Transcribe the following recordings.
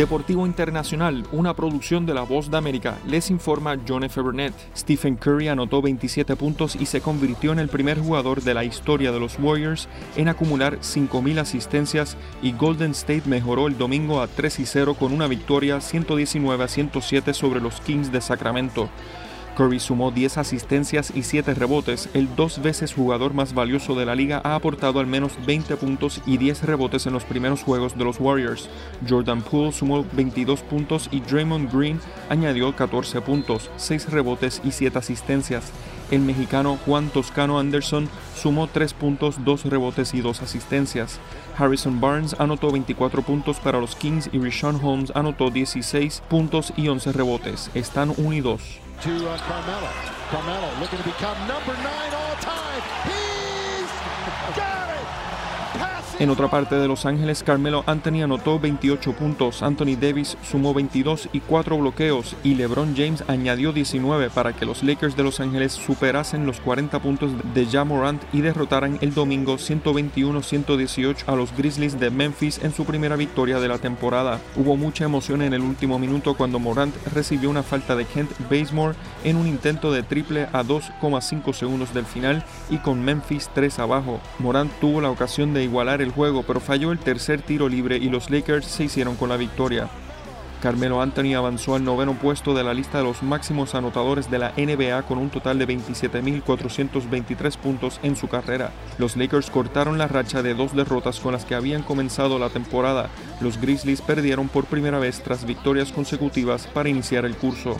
Deportivo Internacional, una producción de La Voz de América, les informa John F. Burnett. Stephen Curry anotó 27 puntos y se convirtió en el primer jugador de la historia de los Warriors en acumular 5.000 asistencias y Golden State mejoró el domingo a 3 y 0 con una victoria 119 a 107 sobre los Kings de Sacramento. Curry sumó 10 asistencias y 7 rebotes. El dos veces jugador más valioso de la liga ha aportado al menos 20 puntos y 10 rebotes en los primeros juegos de los Warriors. Jordan Poole sumó 22 puntos y Draymond Green añadió 14 puntos, 6 rebotes y 7 asistencias. El mexicano Juan Toscano Anderson sumó 3 puntos, 2 rebotes y 2 asistencias. Harrison Barnes anotó 24 puntos para los Kings y Rishon Holmes anotó 16 puntos y 11 rebotes. Están unidos. To uh, Carmelo. Carmelo looking to become number nine all time. En otra parte de Los Ángeles, Carmelo Anthony anotó 28 puntos, Anthony Davis sumó 22 y 4 bloqueos y LeBron James añadió 19 para que los Lakers de Los Ángeles superasen los 40 puntos de Ja Morant y derrotaran el domingo 121-118 a los Grizzlies de Memphis en su primera victoria de la temporada. Hubo mucha emoción en el último minuto cuando Morant recibió una falta de Kent Bazemore en un intento de triple a 2,5 segundos del final y con Memphis 3 abajo. Morant tuvo la ocasión de igualar el juego, pero falló el tercer tiro libre y los Lakers se hicieron con la victoria. Carmelo Anthony avanzó al noveno puesto de la lista de los máximos anotadores de la NBA con un total de 27.423 puntos en su carrera. Los Lakers cortaron la racha de dos derrotas con las que habían comenzado la temporada. Los Grizzlies perdieron por primera vez tras victorias consecutivas para iniciar el curso.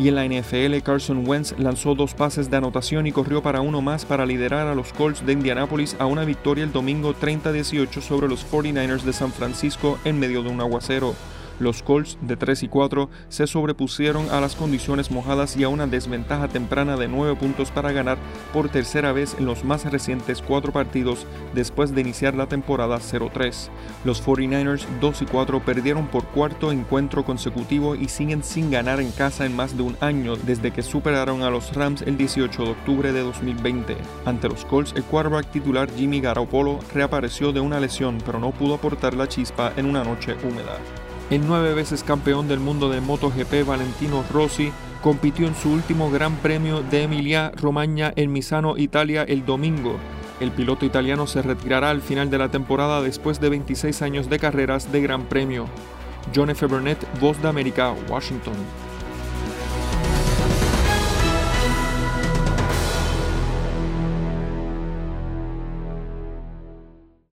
Y en la NFL, Carson Wentz lanzó dos pases de anotación y corrió para uno más para liderar a los Colts de Indianápolis a una victoria el domingo 30-18 sobre los 49ers de San Francisco en medio de un aguacero. Los Colts de 3 y 4 se sobrepusieron a las condiciones mojadas y a una desventaja temprana de 9 puntos para ganar por tercera vez en los más recientes cuatro partidos después de iniciar la temporada 0-3. Los 49ers 2 y 4 perdieron por cuarto encuentro consecutivo y siguen sin ganar en casa en más de un año desde que superaron a los Rams el 18 de octubre de 2020. Ante los Colts, el quarterback titular Jimmy Garoppolo reapareció de una lesión pero no pudo aportar la chispa en una noche húmeda. El nueve veces campeón del mundo de MotoGP Valentino Rossi compitió en su último Gran Premio de Emilia Romagna en Misano, Italia, el domingo. El piloto italiano se retirará al final de la temporada después de 26 años de carreras de Gran Premio. John F. Burnett, Voz de América, Washington.